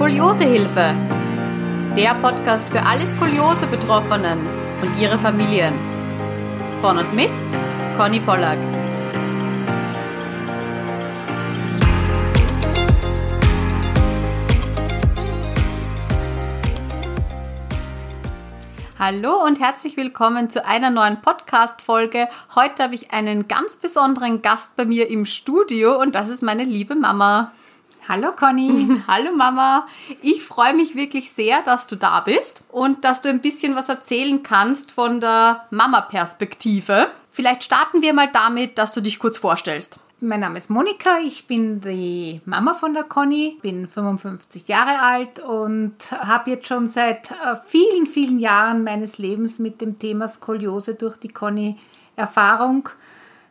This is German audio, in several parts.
Skoliosehilfe. Der Podcast für alle Skoliose-Betroffenen und ihre Familien. Von und mit Conny Pollack. Hallo und herzlich willkommen zu einer neuen Podcast-Folge. Heute habe ich einen ganz besonderen Gast bei mir im Studio und das ist meine liebe Mama. Hallo Conny. Hallo Mama. Ich freue mich wirklich sehr, dass du da bist und dass du ein bisschen was erzählen kannst von der Mama-Perspektive. Vielleicht starten wir mal damit, dass du dich kurz vorstellst. Mein Name ist Monika, ich bin die Mama von der Conny, bin 55 Jahre alt und habe jetzt schon seit äh, vielen, vielen Jahren meines Lebens mit dem Thema Skoliose durch die Conny Erfahrung.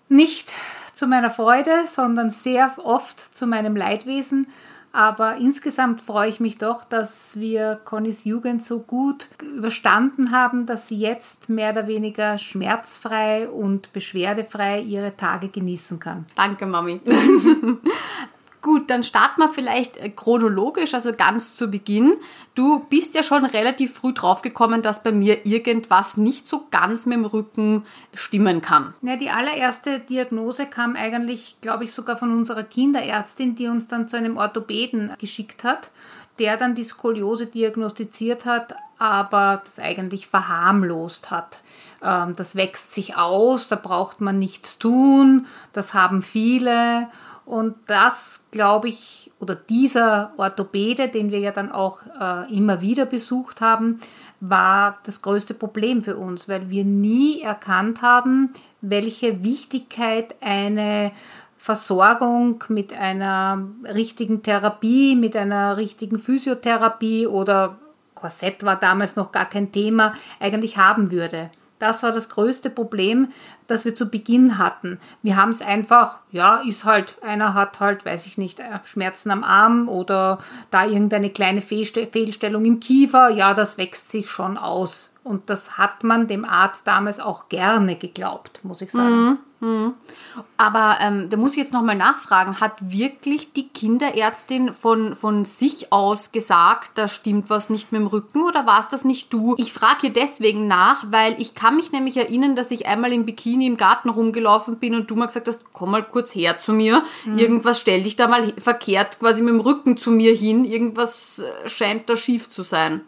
Nicht zu meiner Freude, sondern sehr oft zu meinem Leidwesen aber insgesamt freue ich mich doch, dass wir Connys Jugend so gut überstanden haben, dass sie jetzt mehr oder weniger schmerzfrei und beschwerdefrei ihre Tage genießen kann. Danke, Mami. Gut, dann starten wir vielleicht äh, chronologisch, also ganz zu Beginn. Du bist ja schon relativ früh draufgekommen, dass bei mir irgendwas nicht so ganz mit dem Rücken stimmen kann. Ja, die allererste Diagnose kam eigentlich, glaube ich, sogar von unserer Kinderärztin, die uns dann zu einem Orthopäden geschickt hat, der dann die Skoliose diagnostiziert hat, aber das eigentlich verharmlost hat. Ähm, das wächst sich aus, da braucht man nichts tun, das haben viele. Und das, glaube ich, oder dieser Orthopäde, den wir ja dann auch äh, immer wieder besucht haben, war das größte Problem für uns, weil wir nie erkannt haben, welche Wichtigkeit eine Versorgung mit einer richtigen Therapie, mit einer richtigen Physiotherapie oder Korsett war damals noch gar kein Thema, eigentlich haben würde. Das war das größte Problem, das wir zu Beginn hatten. Wir haben es einfach, ja, ist halt, einer hat halt, weiß ich nicht, äh, Schmerzen am Arm oder da irgendeine kleine Fehlstellung im Kiefer, ja, das wächst sich schon aus. Und das hat man dem Arzt damals auch gerne geglaubt, muss ich sagen. Mhm. Hm. Aber ähm, da muss ich jetzt nochmal nachfragen, hat wirklich die Kinderärztin von, von sich aus gesagt, da stimmt was nicht mit dem Rücken oder war es das nicht du? Ich frage hier deswegen nach, weil ich kann mich nämlich erinnern, dass ich einmal im Bikini im Garten rumgelaufen bin und du mal gesagt hast, komm mal kurz her zu mir, hm. irgendwas stell dich da mal verkehrt quasi mit dem Rücken zu mir hin, irgendwas äh, scheint da schief zu sein.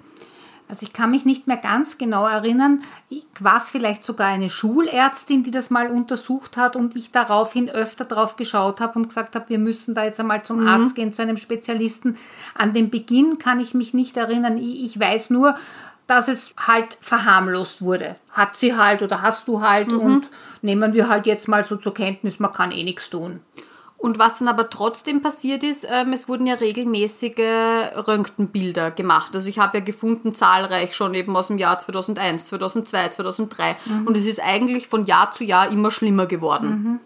Also ich kann mich nicht mehr ganz genau erinnern. Ich war es vielleicht sogar eine Schulärztin, die das mal untersucht hat und ich daraufhin öfter drauf geschaut habe und gesagt habe, wir müssen da jetzt einmal zum mhm. Arzt gehen, zu einem Spezialisten. An den Beginn kann ich mich nicht erinnern. Ich weiß nur, dass es halt verharmlost wurde. Hat sie halt oder hast du halt mhm. und nehmen wir halt jetzt mal so zur Kenntnis, man kann eh nichts tun. Und was dann aber trotzdem passiert ist, ähm, es wurden ja regelmäßige Röntgenbilder gemacht. Also ich habe ja gefunden, zahlreich schon eben aus dem Jahr 2001, 2002, 2003. Mhm. Und es ist eigentlich von Jahr zu Jahr immer schlimmer geworden. Mhm.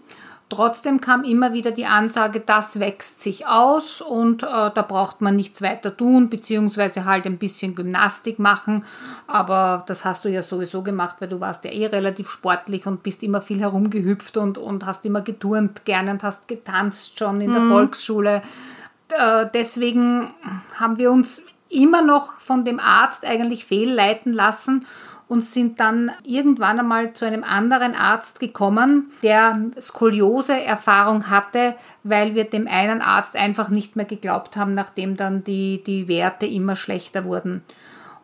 Trotzdem kam immer wieder die Ansage, das wächst sich aus und äh, da braucht man nichts weiter tun, beziehungsweise halt ein bisschen Gymnastik machen. Aber das hast du ja sowieso gemacht, weil du warst ja eh relativ sportlich und bist immer viel herumgehüpft und, und hast immer geturnt gerne und hast getanzt schon in der mhm. Volksschule. Äh, deswegen haben wir uns immer noch von dem Arzt eigentlich fehlleiten lassen und sind dann irgendwann einmal zu einem anderen Arzt gekommen, der Skoliose-Erfahrung hatte, weil wir dem einen Arzt einfach nicht mehr geglaubt haben, nachdem dann die, die Werte immer schlechter wurden.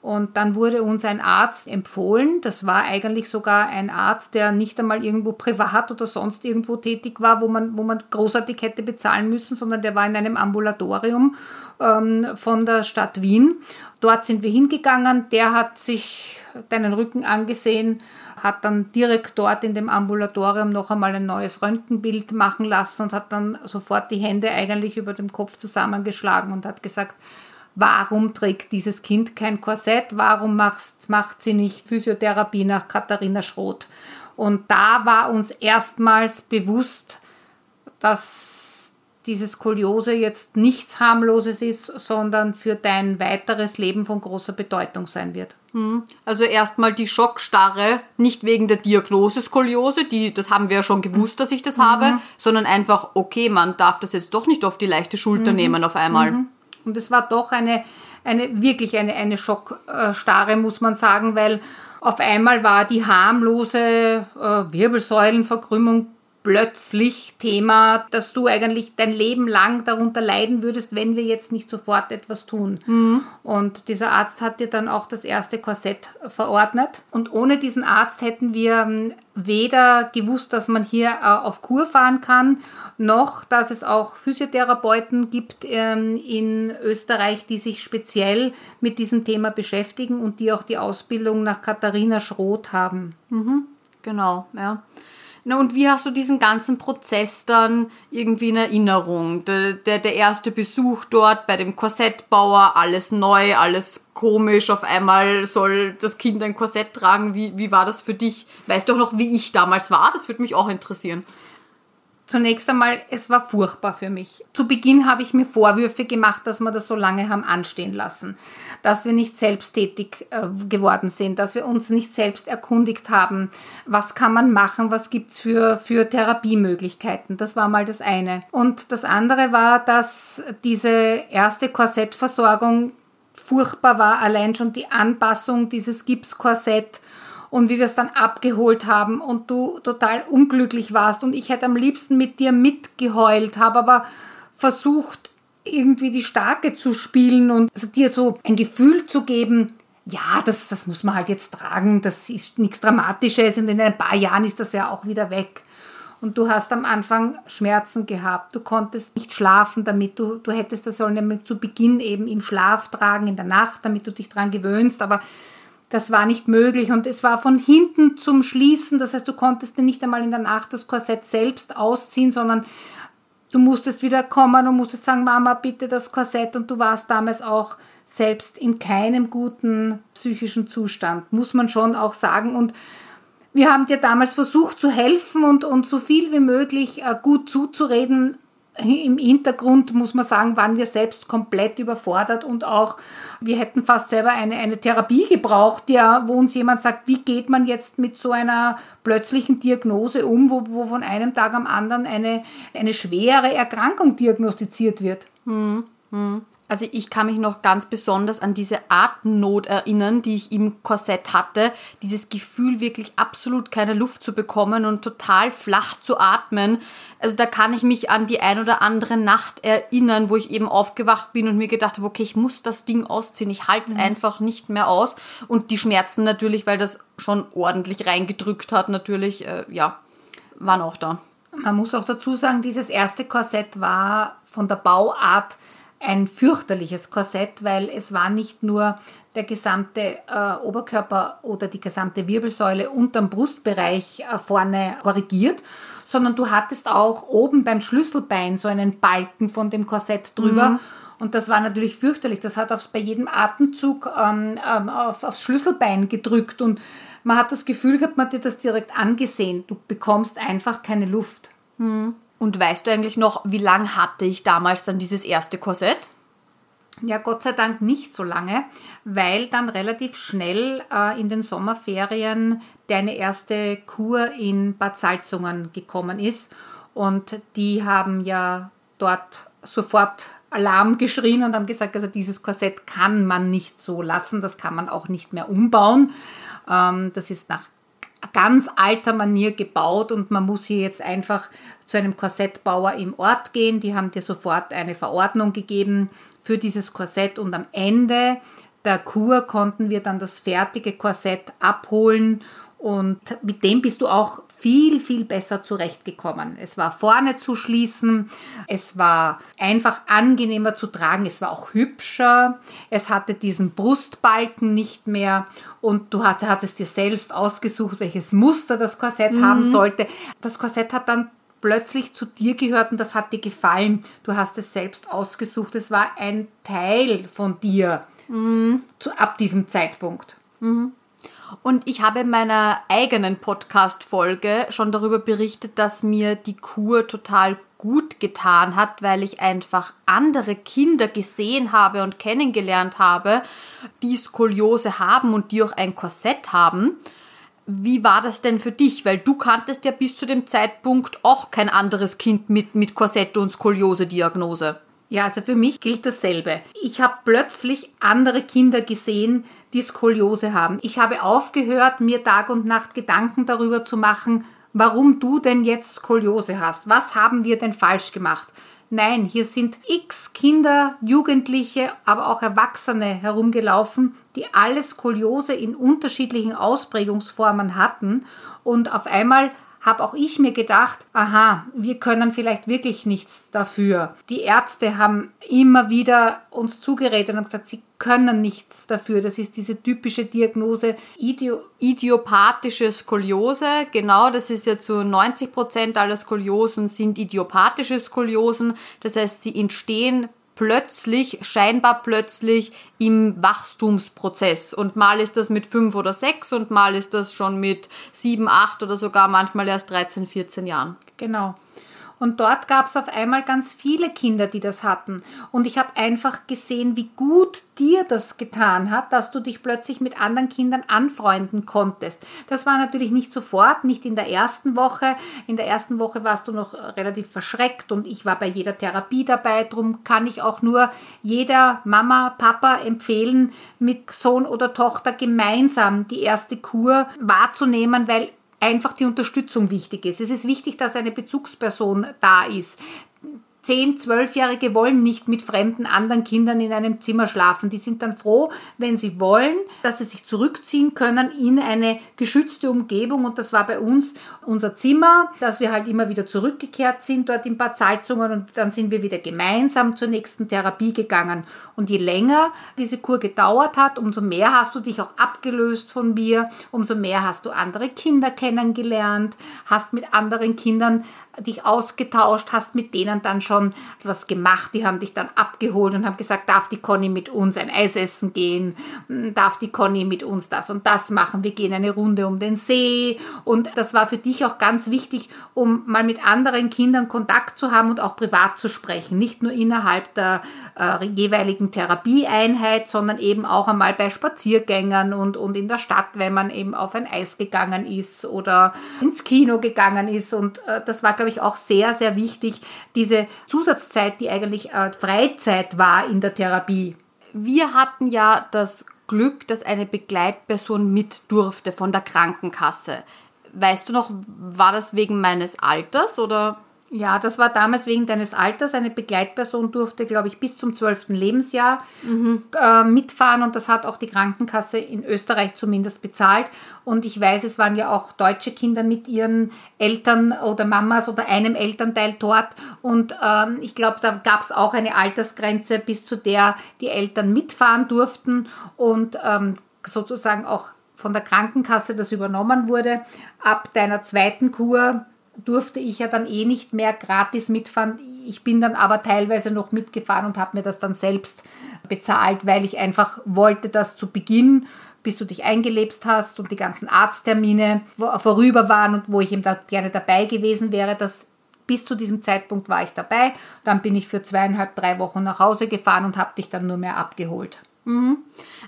Und dann wurde uns ein Arzt empfohlen. Das war eigentlich sogar ein Arzt, der nicht einmal irgendwo privat oder sonst irgendwo tätig war, wo man, wo man großartig hätte bezahlen müssen, sondern der war in einem Ambulatorium ähm, von der Stadt Wien. Dort sind wir hingegangen. Der hat sich deinen Rücken angesehen, hat dann direkt dort in dem Ambulatorium noch einmal ein neues Röntgenbild machen lassen und hat dann sofort die Hände eigentlich über dem Kopf zusammengeschlagen und hat gesagt, warum trägt dieses Kind kein Korsett, warum macht, macht sie nicht Physiotherapie nach Katharina Schroth. Und da war uns erstmals bewusst, dass diese Skoliose jetzt nichts harmloses ist, sondern für dein weiteres Leben von großer Bedeutung sein wird. Hm. Also erstmal die Schockstarre, nicht wegen der Diagnose Skoliose, die, das haben wir ja schon gewusst, dass ich das mhm. habe, sondern einfach, okay, man darf das jetzt doch nicht auf die leichte Schulter mhm. nehmen auf einmal. Mhm. Und es war doch eine, eine wirklich eine, eine Schockstarre, muss man sagen, weil auf einmal war die harmlose äh, Wirbelsäulenverkrümmung plötzlich Thema, dass du eigentlich dein Leben lang darunter leiden würdest, wenn wir jetzt nicht sofort etwas tun. Mhm. Und dieser Arzt hat dir dann auch das erste Korsett verordnet. Und ohne diesen Arzt hätten wir ähm, weder gewusst, dass man hier äh, auf Kur fahren kann, noch dass es auch Physiotherapeuten gibt ähm, in Österreich, die sich speziell mit diesem Thema beschäftigen und die auch die Ausbildung nach Katharina Schroth haben. Mhm. Genau, ja. Na, und wie hast du diesen ganzen Prozess dann irgendwie in Erinnerung? Der, der, der erste Besuch dort bei dem Korsettbauer, alles neu, alles komisch, auf einmal soll das Kind ein Korsett tragen. Wie, wie war das für dich? Weißt du auch noch, wie ich damals war? Das würde mich auch interessieren. Zunächst einmal, es war furchtbar für mich. Zu Beginn habe ich mir Vorwürfe gemacht, dass wir das so lange haben anstehen lassen, dass wir nicht selbsttätig äh, geworden sind, dass wir uns nicht selbst erkundigt haben, was kann man machen, was gibt es für, für Therapiemöglichkeiten. Das war mal das eine. Und das andere war, dass diese erste Korsettversorgung furchtbar war, allein schon die Anpassung dieses Gipskorsett und wie wir es dann abgeholt haben und du total unglücklich warst und ich hätte am liebsten mit dir mitgeheult, habe aber versucht, irgendwie die Starke zu spielen und also dir so ein Gefühl zu geben, ja, das, das muss man halt jetzt tragen, das ist nichts Dramatisches und in ein paar Jahren ist das ja auch wieder weg. Und du hast am Anfang Schmerzen gehabt, du konntest nicht schlafen damit, du, du hättest das sollen zu Beginn eben im Schlaf tragen, in der Nacht, damit du dich daran gewöhnst, aber das war nicht möglich und es war von hinten zum Schließen. Das heißt, du konntest nicht einmal in der Nacht das Korsett selbst ausziehen, sondern du musstest wieder kommen und musstest sagen, Mama, bitte das Korsett. Und du warst damals auch selbst in keinem guten psychischen Zustand, muss man schon auch sagen. Und wir haben dir damals versucht zu helfen und, und so viel wie möglich äh, gut zuzureden, im Hintergrund muss man sagen, waren wir selbst komplett überfordert und auch wir hätten fast selber eine, eine Therapie gebraucht, ja, wo uns jemand sagt, wie geht man jetzt mit so einer plötzlichen Diagnose um, wo, wo von einem Tag am anderen eine, eine schwere Erkrankung diagnostiziert wird. Hm, hm. Also ich kann mich noch ganz besonders an diese Atemnot erinnern, die ich im Korsett hatte. Dieses Gefühl, wirklich absolut keine Luft zu bekommen und total flach zu atmen. Also da kann ich mich an die ein oder andere Nacht erinnern, wo ich eben aufgewacht bin und mir gedacht habe, okay, ich muss das Ding ausziehen. Ich halte es mhm. einfach nicht mehr aus. Und die Schmerzen natürlich, weil das schon ordentlich reingedrückt hat, natürlich, äh, ja, waren auch da. Man muss auch dazu sagen, dieses erste Korsett war von der Bauart ein fürchterliches Korsett, weil es war nicht nur der gesamte äh, Oberkörper oder die gesamte Wirbelsäule unterm Brustbereich äh, vorne korrigiert, sondern du hattest auch oben beim Schlüsselbein so einen Balken von dem Korsett drüber. Mhm. Und das war natürlich fürchterlich. Das hat aufs, bei jedem Atemzug ähm, ähm, auf, aufs Schlüsselbein gedrückt und man hat das Gefühl gehabt, man hat dir das direkt angesehen. Du bekommst einfach keine Luft. Mhm. Und weißt du eigentlich noch, wie lange hatte ich damals dann dieses erste Korsett? Ja, Gott sei Dank nicht so lange, weil dann relativ schnell äh, in den Sommerferien deine erste Kur in Bad Salzungen gekommen ist. Und die haben ja dort sofort Alarm geschrien und haben gesagt, also dieses Korsett kann man nicht so lassen, das kann man auch nicht mehr umbauen. Ähm, das ist nach ganz alter Manier gebaut und man muss hier jetzt einfach zu einem Korsettbauer im Ort gehen. Die haben dir sofort eine Verordnung gegeben für dieses Korsett und am Ende der Kur konnten wir dann das fertige Korsett abholen und mit dem bist du auch viel, viel besser zurechtgekommen. Es war vorne zu schließen, es war einfach angenehmer zu tragen, es war auch hübscher, es hatte diesen Brustbalken nicht mehr und du hattest dir selbst ausgesucht, welches Muster das Korsett mhm. haben sollte. Das Korsett hat dann plötzlich zu dir gehört und das hat dir gefallen. Du hast es selbst ausgesucht. Es war ein Teil von dir mhm. zu, ab diesem Zeitpunkt. Mhm. Und ich habe in meiner eigenen Podcast-Folge schon darüber berichtet, dass mir die Kur total gut getan hat, weil ich einfach andere Kinder gesehen habe und kennengelernt habe, die Skoliose haben und die auch ein Korsett haben. Wie war das denn für dich? Weil du kanntest ja bis zu dem Zeitpunkt auch kein anderes Kind mit, mit Korsett und Skoliose-Diagnose. Ja, also für mich gilt dasselbe. Ich habe plötzlich andere Kinder gesehen, die Skoliose haben. Ich habe aufgehört, mir Tag und Nacht Gedanken darüber zu machen, warum du denn jetzt Skoliose hast. Was haben wir denn falsch gemacht? Nein, hier sind x Kinder, Jugendliche, aber auch Erwachsene herumgelaufen, die alle Skoliose in unterschiedlichen Ausprägungsformen hatten und auf einmal habe auch ich mir gedacht, aha, wir können vielleicht wirklich nichts dafür. Die Ärzte haben immer wieder uns zugeredet und gesagt, sie können nichts dafür. Das ist diese typische Diagnose Idio idiopathische Skoliose. Genau, das ist ja zu 90 Prozent aller Skoliosen sind idiopathische Skoliosen. Das heißt, sie entstehen plötzlich, scheinbar plötzlich im Wachstumsprozess. Und mal ist das mit fünf oder sechs und mal ist das schon mit sieben, acht oder sogar manchmal erst 13, 14 Jahren. Genau. Und dort gab es auf einmal ganz viele Kinder, die das hatten. Und ich habe einfach gesehen, wie gut dir das getan hat, dass du dich plötzlich mit anderen Kindern anfreunden konntest. Das war natürlich nicht sofort, nicht in der ersten Woche. In der ersten Woche warst du noch relativ verschreckt und ich war bei jeder Therapie dabei. Darum kann ich auch nur jeder Mama, Papa empfehlen, mit Sohn oder Tochter gemeinsam die erste Kur wahrzunehmen, weil einfach die Unterstützung wichtig ist. Es ist wichtig, dass eine Bezugsperson da ist, 10, 12-Jährige wollen nicht mit fremden anderen Kindern in einem Zimmer schlafen. Die sind dann froh, wenn sie wollen, dass sie sich zurückziehen können in eine geschützte Umgebung. Und das war bei uns unser Zimmer, dass wir halt immer wieder zurückgekehrt sind dort in Bad Salzungen und dann sind wir wieder gemeinsam zur nächsten Therapie gegangen. Und je länger diese Kur gedauert hat, umso mehr hast du dich auch abgelöst von mir, umso mehr hast du andere Kinder kennengelernt, hast mit anderen Kindern dich ausgetauscht, hast mit denen dann schon was gemacht, die haben dich dann abgeholt und haben gesagt, darf die Conny mit uns ein Eis essen gehen, hm, darf die Conny mit uns das und das machen, wir gehen eine Runde um den See. Und das war für dich auch ganz wichtig, um mal mit anderen Kindern Kontakt zu haben und auch privat zu sprechen, nicht nur innerhalb der äh, jeweiligen Therapieeinheit, sondern eben auch einmal bei Spaziergängern und, und in der Stadt, wenn man eben auf ein Eis gegangen ist oder ins Kino gegangen ist. Und äh, das war glaube ich, auch sehr, sehr wichtig, diese Zusatzzeit, die eigentlich äh, Freizeit war in der Therapie. Wir hatten ja das Glück, dass eine Begleitperson mit durfte von der Krankenkasse. Weißt du noch, war das wegen meines Alters oder? Ja, das war damals wegen deines Alters. Eine Begleitperson durfte, glaube ich, bis zum 12. Lebensjahr mhm. äh, mitfahren und das hat auch die Krankenkasse in Österreich zumindest bezahlt. Und ich weiß, es waren ja auch deutsche Kinder mit ihren Eltern oder Mamas oder einem Elternteil dort. Und ähm, ich glaube, da gab es auch eine Altersgrenze, bis zu der die Eltern mitfahren durften und ähm, sozusagen auch von der Krankenkasse das übernommen wurde. Ab deiner zweiten Kur durfte ich ja dann eh nicht mehr gratis mitfahren. Ich bin dann aber teilweise noch mitgefahren und habe mir das dann selbst bezahlt, weil ich einfach wollte, dass zu Beginn, bis du dich eingelebt hast und die ganzen Arzttermine vorüber waren und wo ich eben da gerne dabei gewesen wäre, dass bis zu diesem Zeitpunkt war ich dabei. Dann bin ich für zweieinhalb, drei Wochen nach Hause gefahren und habe dich dann nur mehr abgeholt. Mhm.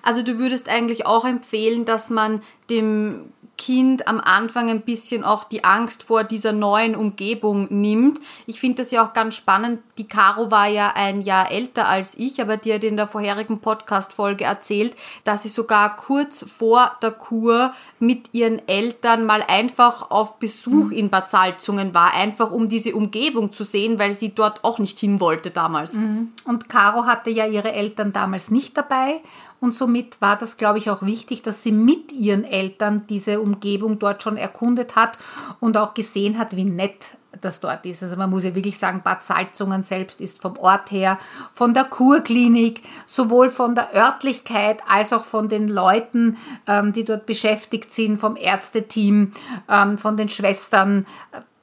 Also du würdest eigentlich auch empfehlen, dass man dem Kind am Anfang ein bisschen auch die Angst vor dieser neuen Umgebung nimmt. Ich finde das ja auch ganz spannend. Die Caro war ja ein Jahr älter als ich, aber die hat in der vorherigen Podcast-Folge erzählt, dass sie sogar kurz vor der Kur mit ihren Eltern mal einfach auf Besuch in Bad Salzungen war, einfach um diese Umgebung zu sehen, weil sie dort auch nicht hin wollte damals. Mhm. Und Caro hatte ja ihre Eltern damals nicht dabei und somit war das, glaube ich, auch wichtig, dass sie mit ihren Eltern diese Umgebung dort schon erkundet hat und auch gesehen hat, wie nett das dort ist. Also man muss ja wirklich sagen, Bad Salzungen selbst ist vom Ort her, von der Kurklinik, sowohl von der Örtlichkeit als auch von den Leuten, ähm, die dort beschäftigt sind, vom Ärzteteam, ähm, von den Schwestern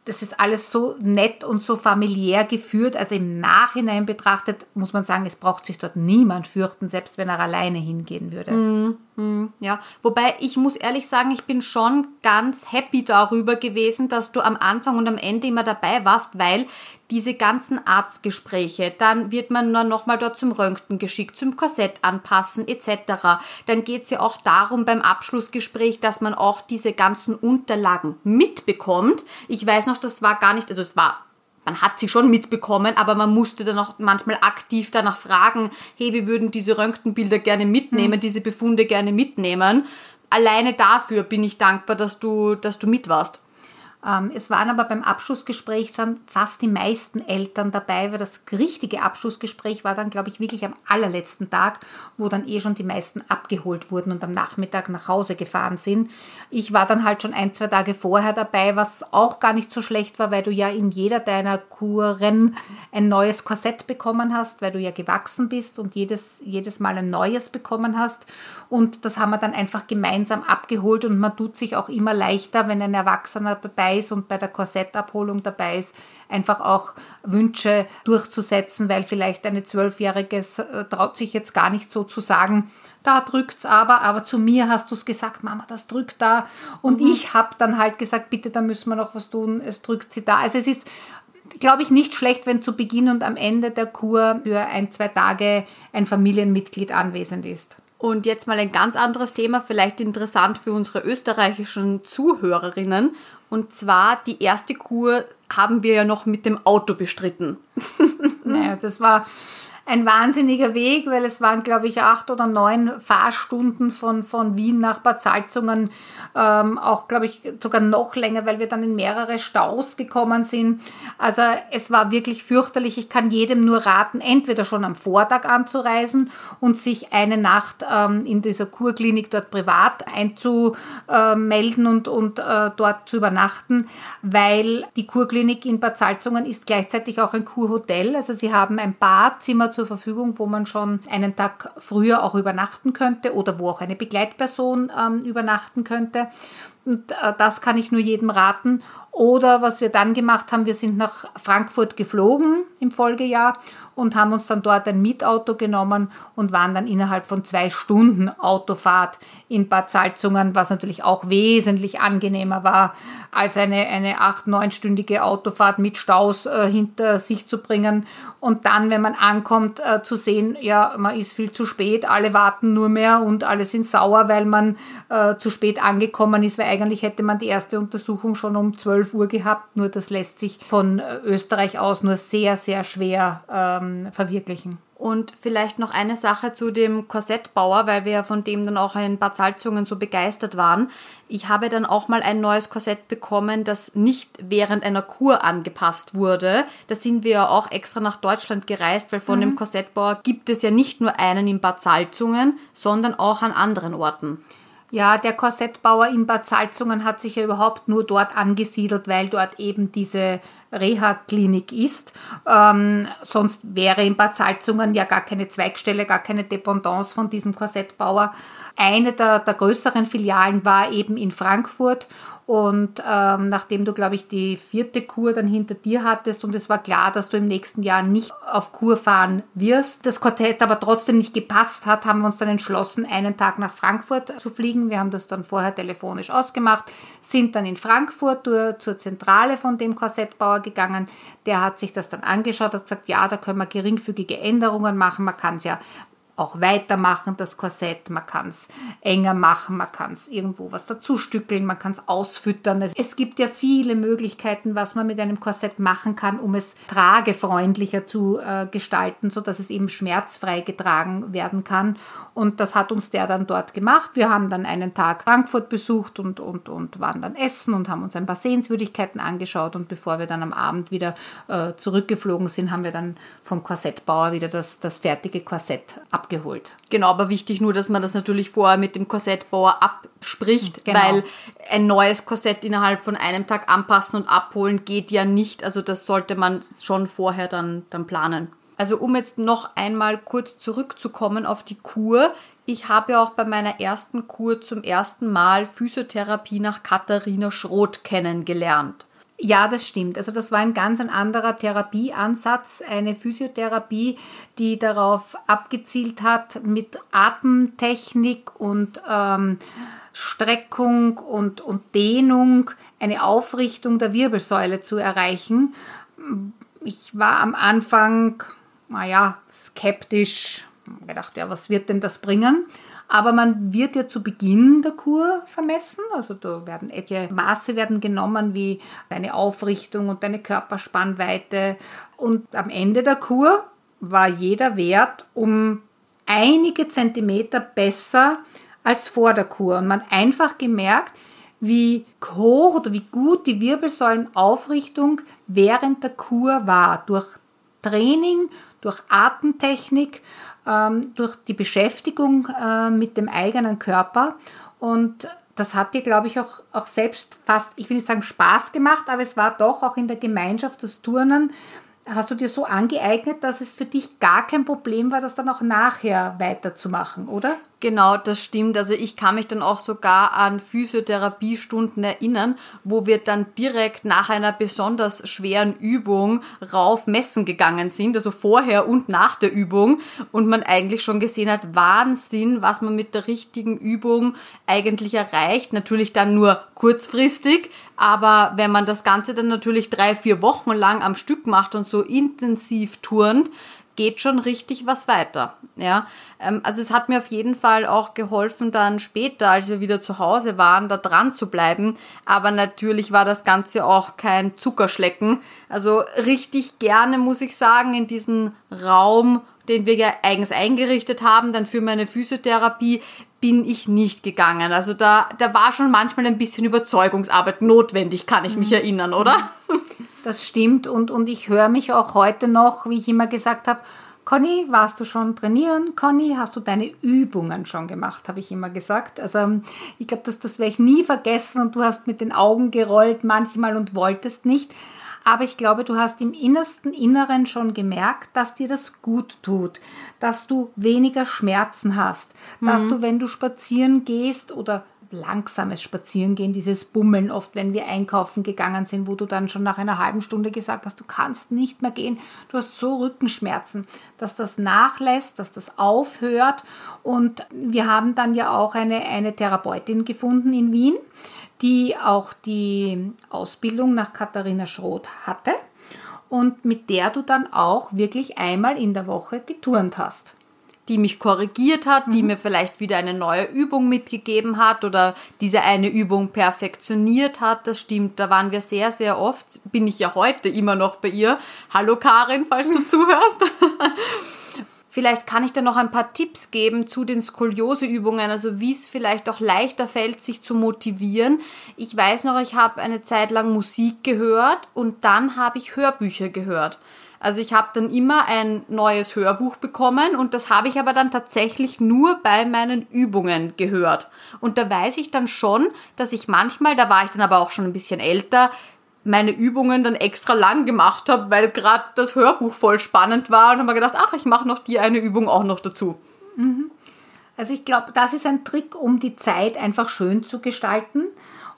das ist alles so nett und so familiär geführt. Also im Nachhinein betrachtet muss man sagen, es braucht sich dort niemand fürchten, selbst wenn er alleine hingehen würde. Mm, mm, ja, wobei ich muss ehrlich sagen, ich bin schon ganz happy darüber gewesen, dass du am Anfang und am Ende immer dabei warst, weil diese ganzen Arztgespräche, dann wird man dann nochmal dort zum Röntgen geschickt, zum Korsett anpassen etc. Dann geht es ja auch darum beim Abschlussgespräch, dass man auch diese ganzen Unterlagen mitbekommt. Ich weiß noch, das war gar nicht, also es war man hat sie schon mitbekommen, aber man musste dann auch manchmal aktiv danach fragen, hey, wir würden diese Röntgenbilder gerne mitnehmen, mhm. diese Befunde gerne mitnehmen. Alleine dafür bin ich dankbar, dass du, dass du mit warst. Ähm, es waren aber beim Abschlussgespräch dann fast die meisten Eltern dabei, weil das richtige Abschlussgespräch war dann, glaube ich, wirklich am allerletzten Tag, wo dann eh schon die meisten abgeholt wurden und am Nachmittag nach Hause gefahren sind. Ich war dann halt schon ein, zwei Tage vorher dabei, was auch gar nicht so schlecht war, weil du ja in jeder deiner Kuren ein neues Korsett bekommen hast, weil du ja gewachsen bist und jedes, jedes Mal ein neues bekommen hast. Und das haben wir dann einfach gemeinsam abgeholt und man tut sich auch immer leichter, wenn ein Erwachsener dabei dabei ist und bei der Korsettabholung dabei ist, einfach auch Wünsche durchzusetzen, weil vielleicht eine Zwölfjährige äh, traut sich jetzt gar nicht so zu sagen, da drückt es aber, aber zu mir hast du es gesagt, Mama, das drückt da. Und mhm. ich habe dann halt gesagt, bitte, da müssen wir noch was tun, es drückt sie da. Also es ist glaube ich, nicht schlecht, wenn zu Beginn und am Ende der Kur für ein, zwei Tage ein Familienmitglied anwesend ist. Und jetzt mal ein ganz anderes Thema, vielleicht interessant für unsere österreichischen Zuhörerinnen. Und zwar die erste Kur haben wir ja noch mit dem Auto bestritten. naja, das war ein wahnsinniger Weg, weil es waren, glaube ich, acht oder neun Fahrstunden von, von Wien nach Bad Salzungen. Ähm, auch, glaube ich, sogar noch länger, weil wir dann in mehrere Staus gekommen sind. Also es war wirklich fürchterlich. Ich kann jedem nur raten, entweder schon am Vortag anzureisen und sich eine Nacht ähm, in dieser Kurklinik dort privat einzumelden und, und äh, dort zu übernachten, weil die Kurklinik in Bad Salzungen ist gleichzeitig auch ein Kurhotel. Also sie haben ein Badzimmer zur Verfügung, wo man schon einen Tag früher auch übernachten könnte oder wo auch eine Begleitperson ähm, übernachten könnte. Und das kann ich nur jedem raten. Oder was wir dann gemacht haben, wir sind nach Frankfurt geflogen im Folgejahr und haben uns dann dort ein Mietauto genommen und waren dann innerhalb von zwei Stunden Autofahrt in Bad Salzungen, was natürlich auch wesentlich angenehmer war, als eine, eine acht-, neunstündige Autofahrt mit Staus äh, hinter sich zu bringen. Und dann, wenn man ankommt, äh, zu sehen, ja, man ist viel zu spät, alle warten nur mehr und alle sind sauer, weil man äh, zu spät angekommen ist, weil eigentlich hätte man die erste Untersuchung schon um 12 Uhr gehabt. Nur das lässt sich von äh, Österreich aus nur sehr, sehr schwer ähm, ähm, verwirklichen. Und vielleicht noch eine Sache zu dem Korsettbauer, weil wir ja von dem dann auch in Bad Salzungen so begeistert waren. Ich habe dann auch mal ein neues Korsett bekommen, das nicht während einer Kur angepasst wurde. Da sind wir ja auch extra nach Deutschland gereist, weil von mhm. dem Korsettbauer gibt es ja nicht nur einen in Bad Salzungen, sondern auch an anderen Orten. Ja, der Korsettbauer in Bad Salzungen hat sich ja überhaupt nur dort angesiedelt, weil dort eben diese Reha-Klinik ist. Ähm, sonst wäre in Bad Salzungen ja gar keine Zweigstelle, gar keine Dependance von diesem Korsettbauer. Eine der, der größeren Filialen war eben in Frankfurt und ähm, nachdem du, glaube ich, die vierte Kur dann hinter dir hattest und es war klar, dass du im nächsten Jahr nicht auf Kur fahren wirst, das Quartett aber trotzdem nicht gepasst hat, haben wir uns dann entschlossen, einen Tag nach Frankfurt zu fliegen. Wir haben das dann vorher telefonisch ausgemacht, sind dann in Frankfurt zur Zentrale von dem Korsettbauer gegangen. Der hat sich das dann angeschaut, hat gesagt, ja, da können wir geringfügige Änderungen machen. Man kann es ja auch weitermachen, das Korsett. Man kann es enger machen, man kann es irgendwo was dazu stückeln, man kann es ausfüttern. Es gibt ja viele Möglichkeiten, was man mit einem Korsett machen kann, um es tragefreundlicher zu äh, gestalten, sodass es eben schmerzfrei getragen werden kann. Und das hat uns der dann dort gemacht. Wir haben dann einen Tag Frankfurt besucht und, und, und waren dann essen und haben uns ein paar Sehenswürdigkeiten angeschaut. Und bevor wir dann am Abend wieder äh, zurückgeflogen sind, haben wir dann vom Korsettbauer wieder das, das fertige Korsett abgegeben abgeholt. Genau, aber wichtig nur, dass man das natürlich vorher mit dem Korsettbauer abspricht, genau. weil ein neues Korsett innerhalb von einem Tag anpassen und abholen geht ja nicht. Also das sollte man schon vorher dann, dann planen. Also um jetzt noch einmal kurz zurückzukommen auf die Kur. Ich habe ja auch bei meiner ersten Kur zum ersten Mal Physiotherapie nach Katharina Schroth kennengelernt. Ja, das stimmt. Also das war ein ganz ein anderer Therapieansatz, eine Physiotherapie, die darauf abgezielt hat, mit Atemtechnik und ähm, Streckung und, und Dehnung eine Aufrichtung der Wirbelsäule zu erreichen. Ich war am Anfang, naja, skeptisch, gedacht, ja, was wird denn das bringen? Aber man wird ja zu Beginn der Kur vermessen. Also da werden etliche Maße werden genommen, wie deine Aufrichtung und deine Körperspannweite. Und am Ende der Kur war jeder Wert um einige Zentimeter besser als vor der Kur. Und man einfach gemerkt, wie hoch oder wie gut die Wirbelsäulenaufrichtung während der Kur war. Durch Training, durch Atemtechnik, durch die Beschäftigung äh, mit dem eigenen Körper. Und das hat dir, glaube ich, auch, auch selbst fast, ich will nicht sagen Spaß gemacht, aber es war doch auch in der Gemeinschaft des Turnen hast du dir so angeeignet, dass es für dich gar kein Problem war, das dann auch nachher weiterzumachen, oder? Genau, das stimmt. Also ich kann mich dann auch sogar an Physiotherapiestunden erinnern, wo wir dann direkt nach einer besonders schweren Übung rauf messen gegangen sind, also vorher und nach der Übung und man eigentlich schon gesehen hat, Wahnsinn, was man mit der richtigen Übung eigentlich erreicht. Natürlich dann nur kurzfristig, aber wenn man das Ganze dann natürlich drei, vier Wochen lang am Stück macht und so intensiv turnt, geht schon richtig was weiter. Ja, ähm, also es hat mir auf jeden Fall auch geholfen, dann später, als wir wieder zu Hause waren, da dran zu bleiben. Aber natürlich war das Ganze auch kein Zuckerschlecken. Also richtig gerne, muss ich sagen, in diesen Raum, den wir ja eigens eingerichtet haben, dann für meine Physiotherapie, bin ich nicht gegangen. Also da, da war schon manchmal ein bisschen Überzeugungsarbeit notwendig, kann ich mich mhm. erinnern, oder? Das stimmt und, und ich höre mich auch heute noch, wie ich immer gesagt habe, Conny, warst du schon trainieren? Conny, hast du deine Übungen schon gemacht, habe ich immer gesagt. Also ich glaube, das, das werde ich nie vergessen und du hast mit den Augen gerollt manchmal und wolltest nicht. Aber ich glaube, du hast im innersten Inneren schon gemerkt, dass dir das gut tut, dass du weniger Schmerzen hast, mhm. dass du, wenn du spazieren gehst oder langsames Spazierengehen, dieses Bummeln oft, wenn wir einkaufen gegangen sind, wo du dann schon nach einer halben Stunde gesagt hast, du kannst nicht mehr gehen, du hast so Rückenschmerzen, dass das nachlässt, dass das aufhört. Und wir haben dann ja auch eine, eine Therapeutin gefunden in Wien, die auch die Ausbildung nach Katharina Schroth hatte und mit der du dann auch wirklich einmal in der Woche geturnt hast die mich korrigiert hat, mhm. die mir vielleicht wieder eine neue Übung mitgegeben hat oder diese eine Übung perfektioniert hat. Das stimmt, da waren wir sehr, sehr oft. Bin ich ja heute immer noch bei ihr. Hallo Karin, falls du zuhörst. Vielleicht kann ich dir noch ein paar Tipps geben zu den Skolioseübungen, also wie es vielleicht auch leichter fällt, sich zu motivieren. Ich weiß noch, ich habe eine Zeit lang Musik gehört und dann habe ich Hörbücher gehört. Also ich habe dann immer ein neues Hörbuch bekommen und das habe ich aber dann tatsächlich nur bei meinen Übungen gehört. Und da weiß ich dann schon, dass ich manchmal, da war ich dann aber auch schon ein bisschen älter, meine Übungen dann extra lang gemacht habe, weil gerade das Hörbuch voll spannend war und habe mir gedacht, ach, ich mache noch die eine Übung auch noch dazu. Mhm. Also ich glaube, das ist ein Trick, um die Zeit einfach schön zu gestalten.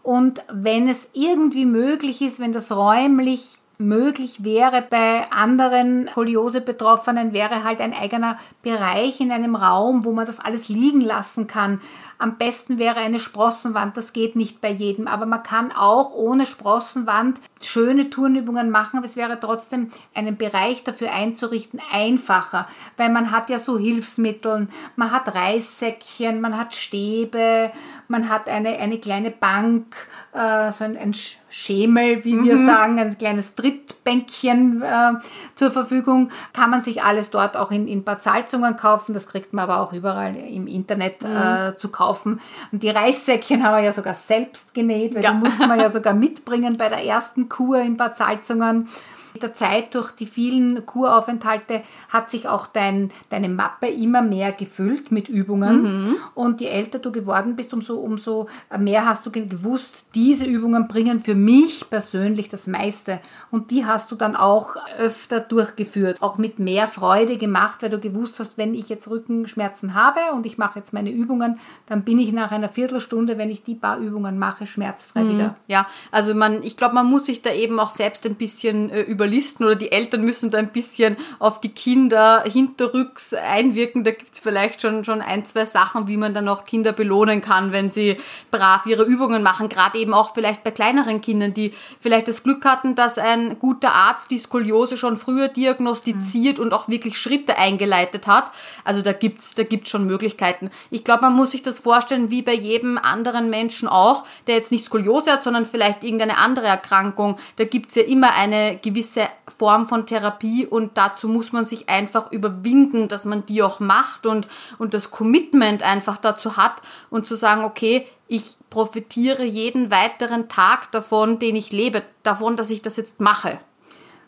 Und wenn es irgendwie möglich ist, wenn das räumlich möglich wäre bei anderen Skoliose-Betroffenen, wäre halt ein eigener Bereich in einem Raum, wo man das alles liegen lassen kann. Am besten wäre eine Sprossenwand, das geht nicht bei jedem, aber man kann auch ohne Sprossenwand schöne Turnübungen machen, aber es wäre trotzdem einen Bereich dafür einzurichten einfacher, weil man hat ja so Hilfsmittel, man hat Reissäckchen, man hat Stäbe, man hat eine, eine kleine Bank, äh, so ein, ein Schemel, wie mhm. wir sagen, ein kleines Trittbänkchen äh, zur Verfügung. Kann man sich alles dort auch in, in Bad Salzungen kaufen, das kriegt man aber auch überall im Internet mhm. äh, zu kaufen kaufen. Und die Reissäckchen haben wir ja sogar selbst genäht, weil ja. die mussten wir ja sogar mitbringen bei der ersten Kur in Bad Salzungen. Mit der Zeit durch die vielen Kuraufenthalte hat sich auch dein, deine Mappe immer mehr gefüllt mit Übungen. Mhm. Und je älter du geworden bist, umso, umso mehr hast du gewusst, diese Übungen bringen für mich persönlich das meiste. Und die hast du dann auch öfter durchgeführt, auch mit mehr Freude gemacht, weil du gewusst hast, wenn ich jetzt Rückenschmerzen habe und ich mache jetzt meine Übungen, dann bin ich nach einer Viertelstunde, wenn ich die paar Übungen mache, schmerzfrei mhm. wieder. Ja, also man, ich glaube, man muss sich da eben auch selbst ein bisschen äh, über überlisten oder die Eltern müssen da ein bisschen auf die Kinder hinterrücks einwirken. Da gibt's vielleicht schon, schon ein, zwei Sachen, wie man dann auch Kinder belohnen kann, wenn sie brav ihre Übungen machen. Gerade eben auch vielleicht bei kleineren Kindern, die vielleicht das Glück hatten, dass ein guter Arzt die Skoliose schon früher diagnostiziert mhm. und auch wirklich Schritte eingeleitet hat. Also da gibt's da gibt's schon Möglichkeiten. Ich glaube, man muss sich das vorstellen wie bei jedem anderen Menschen auch, der jetzt nicht Skoliose hat, sondern vielleicht irgendeine andere Erkrankung. Da gibt's ja immer eine gewisse Form von Therapie und dazu muss man sich einfach überwinden, dass man die auch macht und, und das Commitment einfach dazu hat und zu sagen, okay, ich profitiere jeden weiteren Tag davon, den ich lebe, davon, dass ich das jetzt mache.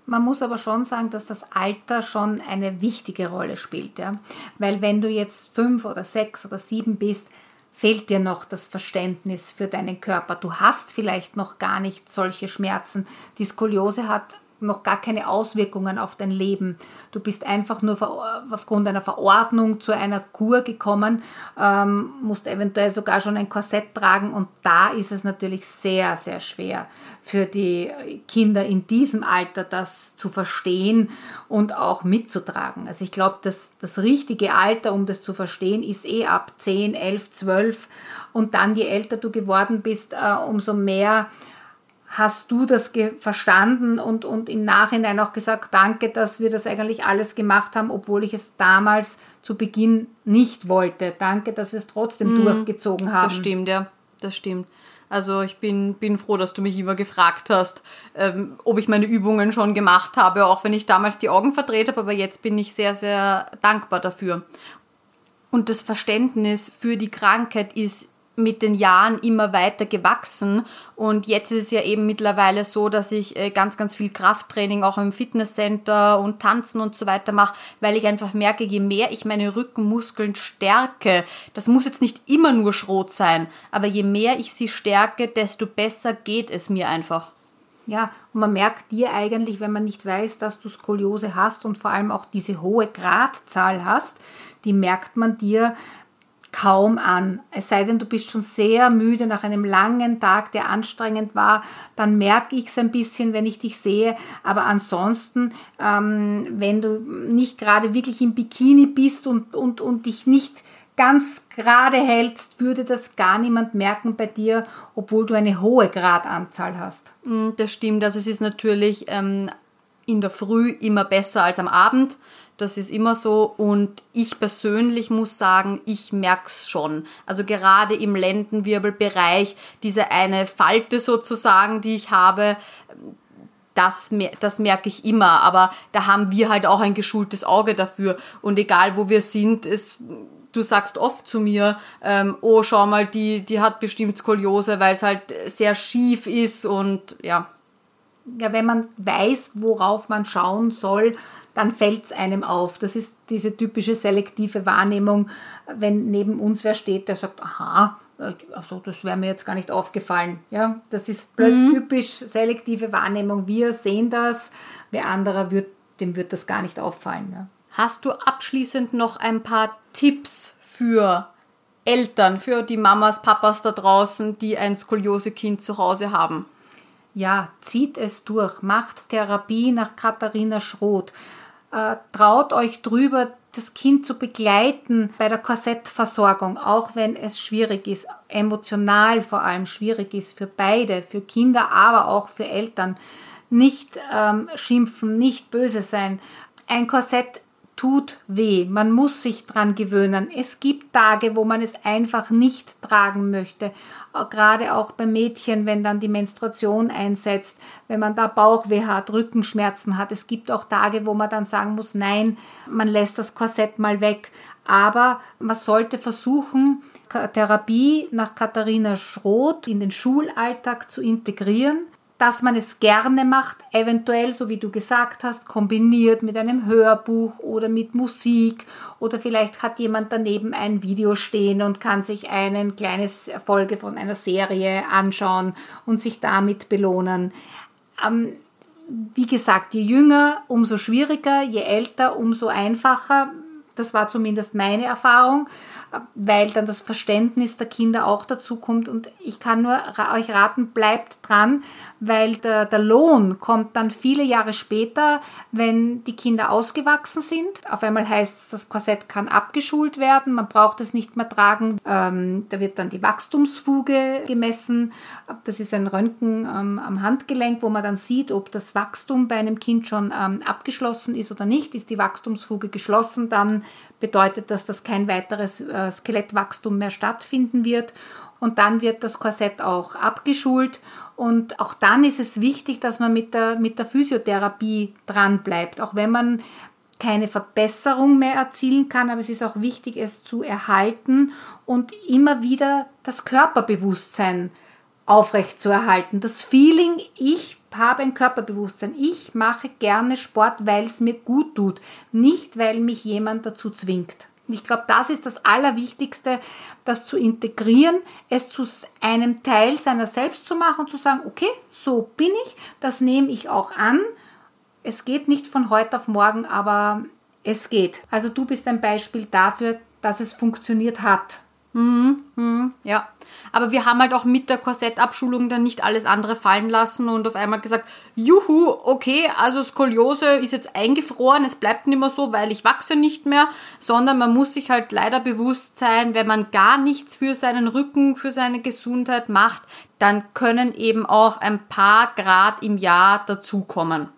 Man muss aber schon sagen, dass das Alter schon eine wichtige Rolle spielt. Ja? Weil wenn du jetzt fünf oder sechs oder sieben bist, fehlt dir noch das Verständnis für deinen Körper. Du hast vielleicht noch gar nicht solche Schmerzen. Die Skoliose hat noch gar keine Auswirkungen auf dein Leben. Du bist einfach nur aufgrund einer Verordnung zu einer Kur gekommen, ähm, musst eventuell sogar schon ein Korsett tragen und da ist es natürlich sehr, sehr schwer für die Kinder in diesem Alter das zu verstehen und auch mitzutragen. Also ich glaube, dass das richtige Alter, um das zu verstehen, ist eh ab 10, 11, 12 und dann je älter du geworden bist, äh, umso mehr hast du das verstanden und, und im Nachhinein auch gesagt, danke, dass wir das eigentlich alles gemacht haben, obwohl ich es damals zu Beginn nicht wollte. Danke, dass wir es trotzdem mhm, durchgezogen haben. Das stimmt, ja, das stimmt. Also ich bin, bin froh, dass du mich immer gefragt hast, ähm, ob ich meine Übungen schon gemacht habe, auch wenn ich damals die Augen verdreht habe, aber jetzt bin ich sehr, sehr dankbar dafür. Und das Verständnis für die Krankheit ist mit den Jahren immer weiter gewachsen und jetzt ist es ja eben mittlerweile so, dass ich äh, ganz, ganz viel Krafttraining auch im Fitnesscenter und Tanzen und so weiter mache, weil ich einfach merke, je mehr ich meine Rückenmuskeln stärke, das muss jetzt nicht immer nur Schrot sein, aber je mehr ich sie stärke, desto besser geht es mir einfach. Ja, und man merkt dir eigentlich, wenn man nicht weiß, dass du Skoliose hast und vor allem auch diese hohe Gradzahl hast, die merkt man dir kaum an. Es sei denn, du bist schon sehr müde nach einem langen Tag, der anstrengend war, dann merke ich es ein bisschen, wenn ich dich sehe. Aber ansonsten, ähm, wenn du nicht gerade wirklich im Bikini bist und, und, und dich nicht ganz gerade hältst, würde das gar niemand merken bei dir, obwohl du eine hohe Gradanzahl hast. Mm, das stimmt. Also es ist natürlich ähm, in der Früh immer besser als am Abend. Das ist immer so. Und ich persönlich muss sagen, ich merk's schon. Also gerade im Lendenwirbelbereich, diese eine Falte sozusagen, die ich habe, das, das merke ich immer. Aber da haben wir halt auch ein geschultes Auge dafür. Und egal wo wir sind, es, du sagst oft zu mir, ähm, oh, schau mal, die, die hat bestimmt Skoliose, weil es halt sehr schief ist und ja. Ja, wenn man weiß, worauf man schauen soll, dann fällt es einem auf. Das ist diese typische selektive Wahrnehmung, wenn neben uns wer steht, der sagt, aha, also das wäre mir jetzt gar nicht aufgefallen. Ja, das ist mhm. typisch selektive Wahrnehmung. Wir sehen das, wer anderer wird, dem wird das gar nicht auffallen. Ja. Hast du abschließend noch ein paar Tipps für Eltern, für die Mamas, Papas da draußen, die ein Skoliose-Kind zu Hause haben? Ja, zieht es durch, macht Therapie nach Katharina Schroth äh, traut euch drüber, das Kind zu begleiten bei der Korsettversorgung, auch wenn es schwierig ist, emotional vor allem schwierig ist für beide, für Kinder, aber auch für Eltern. Nicht ähm, schimpfen, nicht böse sein. Ein Korsett tut weh. Man muss sich dran gewöhnen. Es gibt Tage, wo man es einfach nicht tragen möchte. Gerade auch bei Mädchen, wenn dann die Menstruation einsetzt, wenn man da Bauchweh hat, Rückenschmerzen hat. Es gibt auch Tage, wo man dann sagen muss, nein, man lässt das Korsett mal weg. Aber man sollte versuchen, Therapie nach Katharina Schroth in den Schulalltag zu integrieren dass man es gerne macht, eventuell, so wie du gesagt hast, kombiniert mit einem Hörbuch oder mit Musik oder vielleicht hat jemand daneben ein Video stehen und kann sich eine kleine Folge von einer Serie anschauen und sich damit belohnen. Ähm, wie gesagt, je jünger, umso schwieriger, je älter, umso einfacher. Das war zumindest meine Erfahrung. Weil dann das Verständnis der Kinder auch dazu kommt. Und ich kann nur euch raten, bleibt dran, weil der, der Lohn kommt dann viele Jahre später, wenn die Kinder ausgewachsen sind. Auf einmal heißt es, das Korsett kann abgeschult werden, man braucht es nicht mehr tragen. Ähm, da wird dann die Wachstumsfuge gemessen. Das ist ein Röntgen ähm, am Handgelenk, wo man dann sieht, ob das Wachstum bei einem Kind schon ähm, abgeschlossen ist oder nicht. Ist die Wachstumsfuge geschlossen, dann bedeutet das, dass kein weiteres äh, Skelettwachstum mehr stattfinden wird. Und dann wird das Korsett auch abgeschult. Und auch dann ist es wichtig, dass man mit der, mit der Physiotherapie dran bleibt. Auch wenn man keine Verbesserung mehr erzielen kann, aber es ist auch wichtig, es zu erhalten und immer wieder das Körperbewusstsein aufrechtzuerhalten. Das Feeling, ich habe ein Körperbewusstsein. Ich mache gerne Sport, weil es mir gut tut, nicht weil mich jemand dazu zwingt. Ich glaube, das ist das Allerwichtigste, das zu integrieren, es zu einem Teil seiner selbst zu machen zu sagen, okay, so bin ich, das nehme ich auch an. Es geht nicht von heute auf morgen, aber es geht. Also du bist ein Beispiel dafür, dass es funktioniert hat. Mhm, mhm, ja. Aber wir haben halt auch mit der Korsettabschulung dann nicht alles andere fallen lassen und auf einmal gesagt, juhu, okay, also Skoliose ist jetzt eingefroren, es bleibt nicht mehr so, weil ich wachse nicht mehr, sondern man muss sich halt leider bewusst sein, wenn man gar nichts für seinen Rücken, für seine Gesundheit macht, dann können eben auch ein paar Grad im Jahr dazukommen.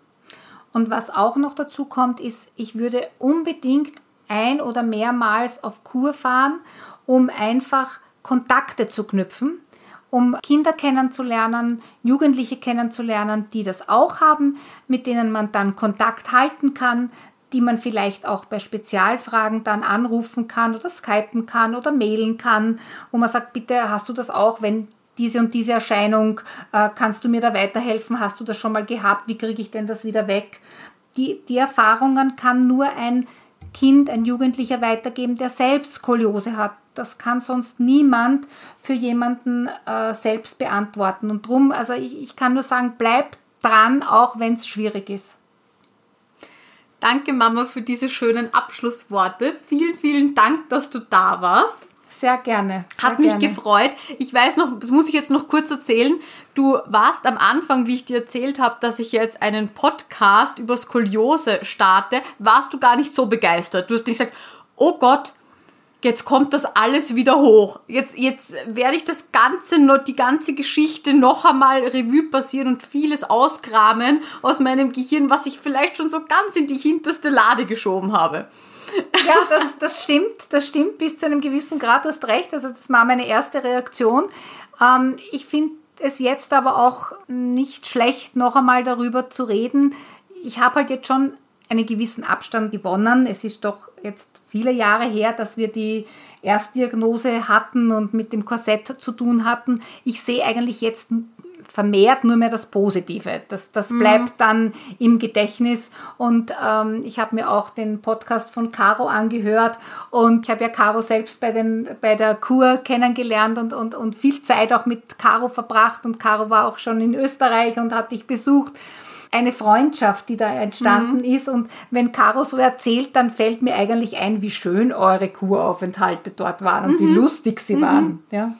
Und was auch noch dazu kommt, ist, ich würde unbedingt ein oder mehrmals auf Kur fahren um einfach Kontakte zu knüpfen, um Kinder kennenzulernen, Jugendliche kennenzulernen, die das auch haben, mit denen man dann Kontakt halten kann, die man vielleicht auch bei Spezialfragen dann anrufen kann oder skypen kann oder mailen kann, wo man sagt, bitte hast du das auch, wenn diese und diese Erscheinung, äh, kannst du mir da weiterhelfen, hast du das schon mal gehabt, wie kriege ich denn das wieder weg? Die, die Erfahrungen kann nur ein Kind, ein Jugendlicher weitergeben, der selbst Skoliose hat, das kann sonst niemand für jemanden äh, selbst beantworten. Und darum, also ich, ich kann nur sagen, bleib dran, auch wenn es schwierig ist. Danke, Mama, für diese schönen Abschlussworte. Vielen, vielen Dank, dass du da warst. Sehr gerne. Sehr Hat mich gerne. gefreut. Ich weiß noch, das muss ich jetzt noch kurz erzählen. Du warst am Anfang, wie ich dir erzählt habe, dass ich jetzt einen Podcast über Skoliose starte, warst du gar nicht so begeistert. Du hast nicht gesagt, oh Gott, jetzt kommt das alles wieder hoch. Jetzt, jetzt werde ich das Ganze, noch, die ganze Geschichte noch einmal Revue passieren und vieles auskramen aus meinem Gehirn, was ich vielleicht schon so ganz in die hinterste Lade geschoben habe. Ja, das, das stimmt, das stimmt bis zu einem gewissen Grad, du hast recht. Also das war meine erste Reaktion. Ähm, ich finde es jetzt aber auch nicht schlecht, noch einmal darüber zu reden. Ich habe halt jetzt schon einen gewissen Abstand gewonnen. Es ist doch jetzt viele Jahre her, dass wir die Erstdiagnose hatten und mit dem Korsett zu tun hatten. Ich sehe eigentlich jetzt vermehrt nur mehr das Positive. Das, das mhm. bleibt dann im Gedächtnis. Und ähm, ich habe mir auch den Podcast von Caro angehört und ich habe ja Caro selbst bei, den, bei der Kur kennengelernt und, und, und viel Zeit auch mit Caro verbracht. Und Caro war auch schon in Österreich und hat dich besucht eine Freundschaft, die da entstanden mhm. ist. Und wenn Caro so erzählt, dann fällt mir eigentlich ein, wie schön eure Kuraufenthalte dort waren und mhm. wie lustig sie mhm. waren. Ja.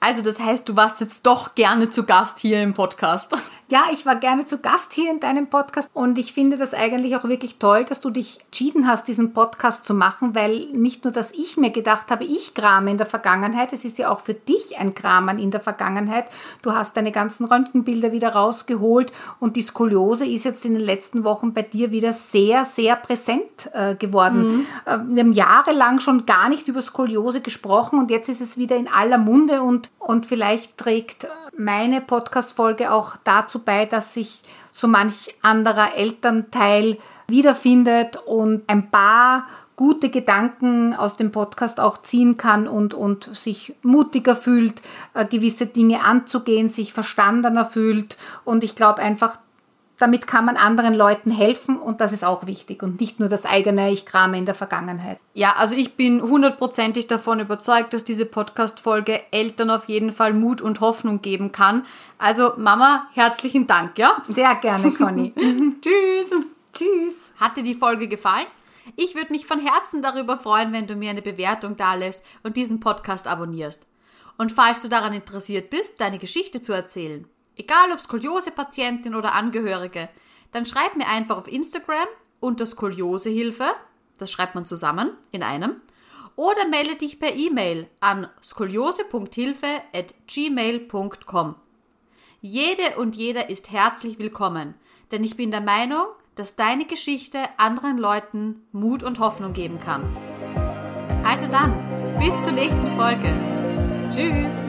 Also das heißt, du warst jetzt doch gerne zu Gast hier im Podcast. Ja, ich war gerne zu Gast hier in deinem Podcast und ich finde das eigentlich auch wirklich toll, dass du dich entschieden hast, diesen Podcast zu machen, weil nicht nur, dass ich mir gedacht habe, ich krame in der Vergangenheit, es ist ja auch für dich ein Kramen in der Vergangenheit. Du hast deine ganzen Röntgenbilder wieder rausgeholt und die Skoliose ist jetzt in den letzten Wochen bei dir wieder sehr, sehr präsent äh, geworden. Mhm. Äh, wir haben jahrelang schon gar nicht über Skoliose gesprochen und jetzt ist es wieder in aller Munde und, und vielleicht trägt meine Podcast-Folge auch dazu bei, dass sich so manch anderer Elternteil wiederfindet und ein paar gute Gedanken aus dem Podcast auch ziehen kann und, und sich mutiger fühlt, äh, gewisse Dinge anzugehen, sich verstandener fühlt. Und ich glaube einfach, damit kann man anderen Leuten helfen und das ist auch wichtig und nicht nur das eigene Ich krame in der Vergangenheit. Ja, also ich bin hundertprozentig davon überzeugt, dass diese Podcast-Folge Eltern auf jeden Fall Mut und Hoffnung geben kann. Also Mama, herzlichen Dank, ja? Sehr gerne, Conny. Tschüss. Tschüss. Hat dir die Folge gefallen? Ich würde mich von Herzen darüber freuen, wenn du mir eine Bewertung dalässt und diesen Podcast abonnierst. Und falls du daran interessiert bist, deine Geschichte zu erzählen, egal ob Skoliose-Patientin oder Angehörige, dann schreib mir einfach auf Instagram unter Skoliosehilfe, das schreibt man zusammen in einem, oder melde dich per E-Mail an skoliose.hilfe@gmail.com. Jede und jeder ist herzlich willkommen, denn ich bin der Meinung, dass deine Geschichte anderen Leuten Mut und Hoffnung geben kann. Also dann, bis zur nächsten Folge. Tschüss!